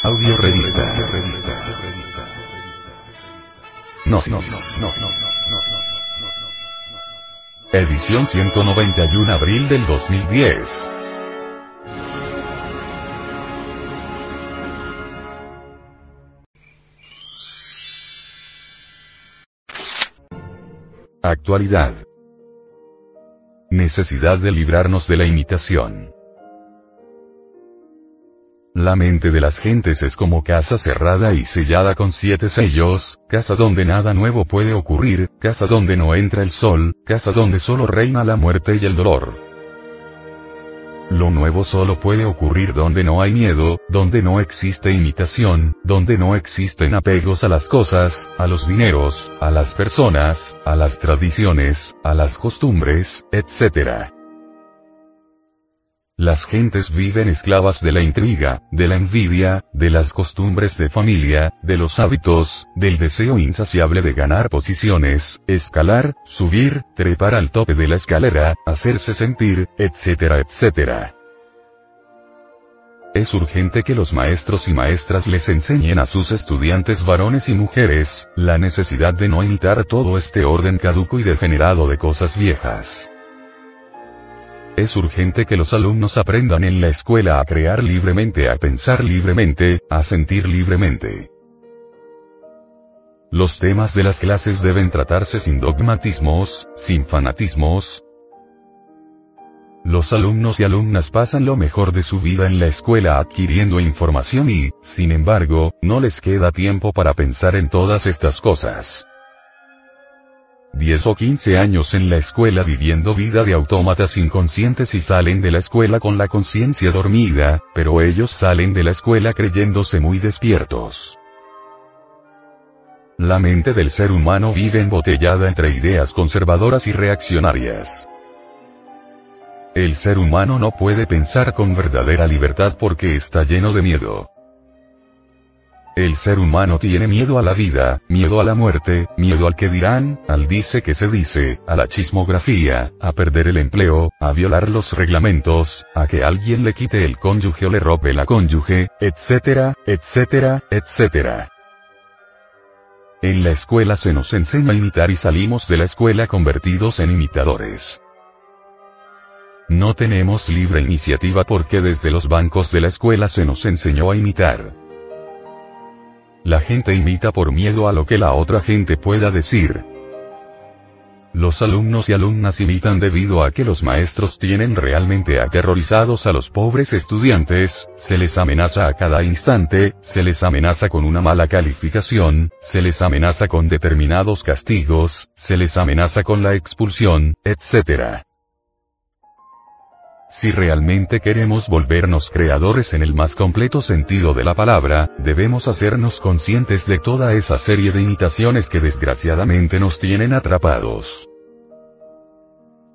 Audio revista. Gnosis. Edición 191 abril del 2010. Actualidad. Necesidad de librarnos de la imitación. La mente de las gentes es como casa cerrada y sellada con siete sellos, casa donde nada nuevo puede ocurrir, casa donde no entra el sol, casa donde solo reina la muerte y el dolor. Lo nuevo solo puede ocurrir donde no hay miedo, donde no existe imitación, donde no existen apegos a las cosas, a los dineros, a las personas, a las tradiciones, a las costumbres, etc. Las gentes viven esclavas de la intriga, de la envidia, de las costumbres de familia, de los hábitos, del deseo insaciable de ganar posiciones, escalar, subir, trepar al tope de la escalera, hacerse sentir, etcétera, etcétera. Es urgente que los maestros y maestras les enseñen a sus estudiantes varones y mujeres, la necesidad de no imitar todo este orden caduco y degenerado de cosas viejas. Es urgente que los alumnos aprendan en la escuela a crear libremente, a pensar libremente, a sentir libremente. Los temas de las clases deben tratarse sin dogmatismos, sin fanatismos. Los alumnos y alumnas pasan lo mejor de su vida en la escuela adquiriendo información y, sin embargo, no les queda tiempo para pensar en todas estas cosas. 10 o 15 años en la escuela viviendo vida de autómatas inconscientes y salen de la escuela con la conciencia dormida, pero ellos salen de la escuela creyéndose muy despiertos. La mente del ser humano vive embotellada entre ideas conservadoras y reaccionarias. El ser humano no puede pensar con verdadera libertad porque está lleno de miedo. El ser humano tiene miedo a la vida, miedo a la muerte, miedo al que dirán, al dice que se dice, a la chismografía, a perder el empleo, a violar los reglamentos, a que alguien le quite el cónyuge o le robe la cónyuge, etcétera, etcétera, etcétera. En la escuela se nos enseña a imitar y salimos de la escuela convertidos en imitadores. No tenemos libre iniciativa porque desde los bancos de la escuela se nos enseñó a imitar. La gente imita por miedo a lo que la otra gente pueda decir. Los alumnos y alumnas imitan debido a que los maestros tienen realmente aterrorizados a los pobres estudiantes, se les amenaza a cada instante, se les amenaza con una mala calificación, se les amenaza con determinados castigos, se les amenaza con la expulsión, etc. Si realmente queremos volvernos creadores en el más completo sentido de la palabra, debemos hacernos conscientes de toda esa serie de imitaciones que desgraciadamente nos tienen atrapados.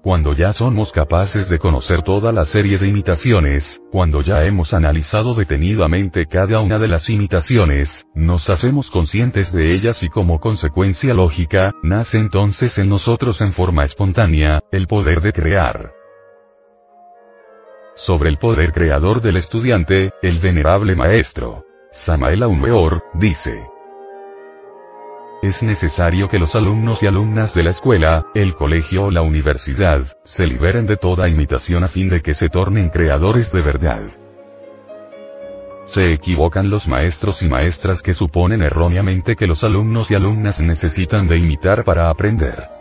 Cuando ya somos capaces de conocer toda la serie de imitaciones, cuando ya hemos analizado detenidamente cada una de las imitaciones, nos hacemos conscientes de ellas y como consecuencia lógica, nace entonces en nosotros en forma espontánea, el poder de crear. Sobre el poder creador del estudiante, el venerable maestro, Samael Aumeor, dice. Es necesario que los alumnos y alumnas de la escuela, el colegio o la universidad, se liberen de toda imitación a fin de que se tornen creadores de verdad. Se equivocan los maestros y maestras que suponen erróneamente que los alumnos y alumnas necesitan de imitar para aprender.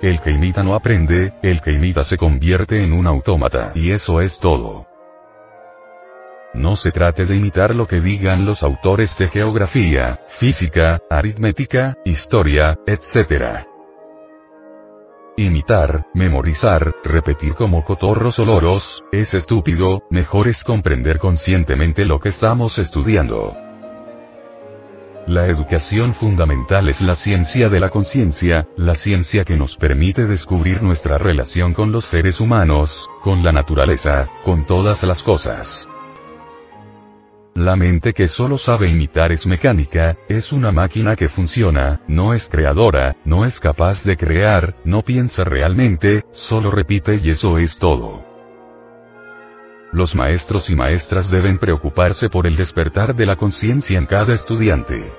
El que imita no aprende, el que imita se convierte en un autómata. Y eso es todo. No se trate de imitar lo que digan los autores de geografía, física, aritmética, historia, etc. Imitar, memorizar, repetir como cotorros o loros, es estúpido, mejor es comprender conscientemente lo que estamos estudiando. La educación fundamental es la ciencia de la conciencia, la ciencia que nos permite descubrir nuestra relación con los seres humanos, con la naturaleza, con todas las cosas. La mente que solo sabe imitar es mecánica, es una máquina que funciona, no es creadora, no es capaz de crear, no piensa realmente, solo repite y eso es todo. Los maestros y maestras deben preocuparse por el despertar de la conciencia en cada estudiante.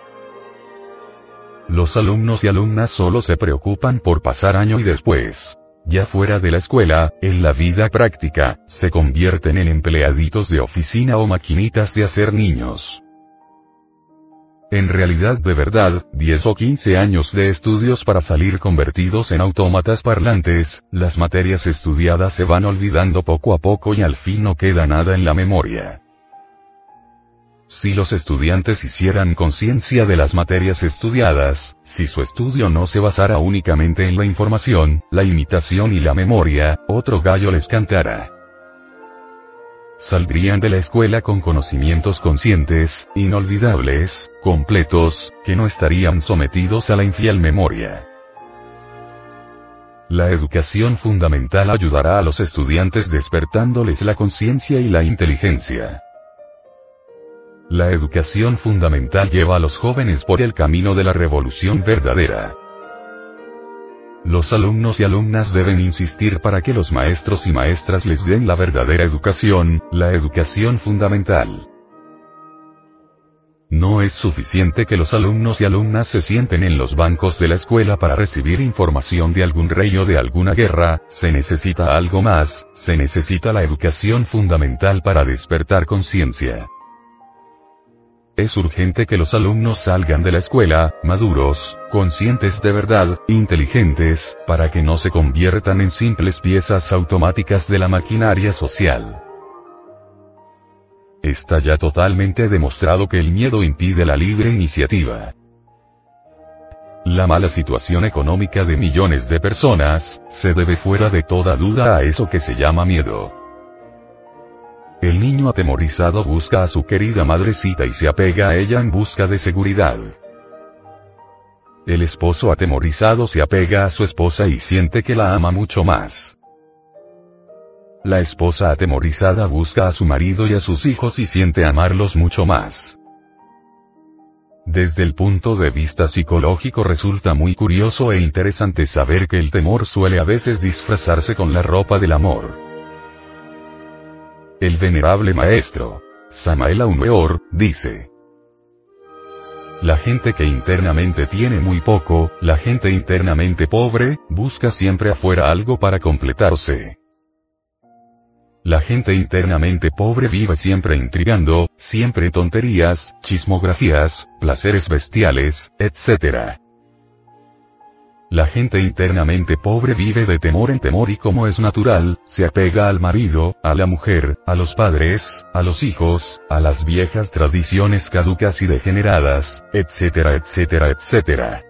Los alumnos y alumnas solo se preocupan por pasar año y después. Ya fuera de la escuela, en la vida práctica, se convierten en empleaditos de oficina o maquinitas de hacer niños. En realidad de verdad, 10 o 15 años de estudios para salir convertidos en autómatas parlantes, las materias estudiadas se van olvidando poco a poco y al fin no queda nada en la memoria. Si los estudiantes hicieran conciencia de las materias estudiadas, si su estudio no se basara únicamente en la información, la imitación y la memoria, otro gallo les cantara. Saldrían de la escuela con conocimientos conscientes, inolvidables, completos, que no estarían sometidos a la infiel memoria. La educación fundamental ayudará a los estudiantes despertándoles la conciencia y la inteligencia. La educación fundamental lleva a los jóvenes por el camino de la revolución verdadera. Los alumnos y alumnas deben insistir para que los maestros y maestras les den la verdadera educación, la educación fundamental. No es suficiente que los alumnos y alumnas se sienten en los bancos de la escuela para recibir información de algún rey o de alguna guerra, se necesita algo más, se necesita la educación fundamental para despertar conciencia. Es urgente que los alumnos salgan de la escuela, maduros, conscientes de verdad, inteligentes, para que no se conviertan en simples piezas automáticas de la maquinaria social. Está ya totalmente demostrado que el miedo impide la libre iniciativa. La mala situación económica de millones de personas, se debe fuera de toda duda a eso que se llama miedo. El niño atemorizado busca a su querida madrecita y se apega a ella en busca de seguridad. El esposo atemorizado se apega a su esposa y siente que la ama mucho más. La esposa atemorizada busca a su marido y a sus hijos y siente amarlos mucho más. Desde el punto de vista psicológico resulta muy curioso e interesante saber que el temor suele a veces disfrazarse con la ropa del amor. El venerable maestro, Samael Aumeor, dice. La gente que internamente tiene muy poco, la gente internamente pobre, busca siempre afuera algo para completarse. La gente internamente pobre vive siempre intrigando, siempre tonterías, chismografías, placeres bestiales, etc. La gente internamente pobre vive de temor en temor y como es natural, se apega al marido, a la mujer, a los padres, a los hijos, a las viejas tradiciones caducas y degeneradas, etcétera, etcétera, etcétera.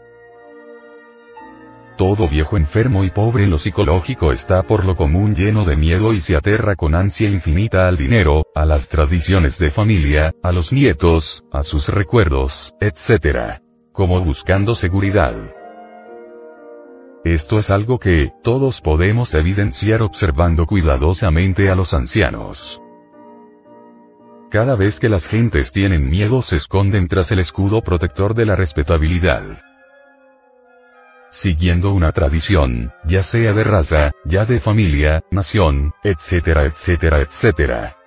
Todo viejo enfermo y pobre en lo psicológico está por lo común lleno de miedo y se aterra con ansia infinita al dinero, a las tradiciones de familia, a los nietos, a sus recuerdos, etcétera. Como buscando seguridad. Esto es algo que, todos podemos evidenciar observando cuidadosamente a los ancianos. Cada vez que las gentes tienen miedo se esconden tras el escudo protector de la respetabilidad. Siguiendo una tradición, ya sea de raza, ya de familia, nación, etcétera, etcétera, etcétera.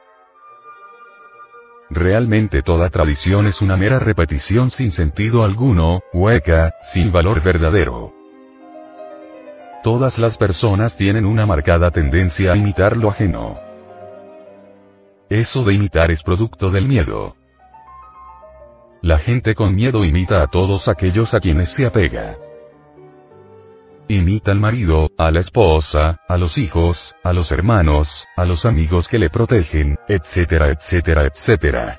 Realmente toda tradición es una mera repetición sin sentido alguno, hueca, sin valor verdadero. Todas las personas tienen una marcada tendencia a imitar lo ajeno. Eso de imitar es producto del miedo. La gente con miedo imita a todos aquellos a quienes se apega. Imita al marido, a la esposa, a los hijos, a los hermanos, a los amigos que le protegen, etcétera, etcétera, etcétera.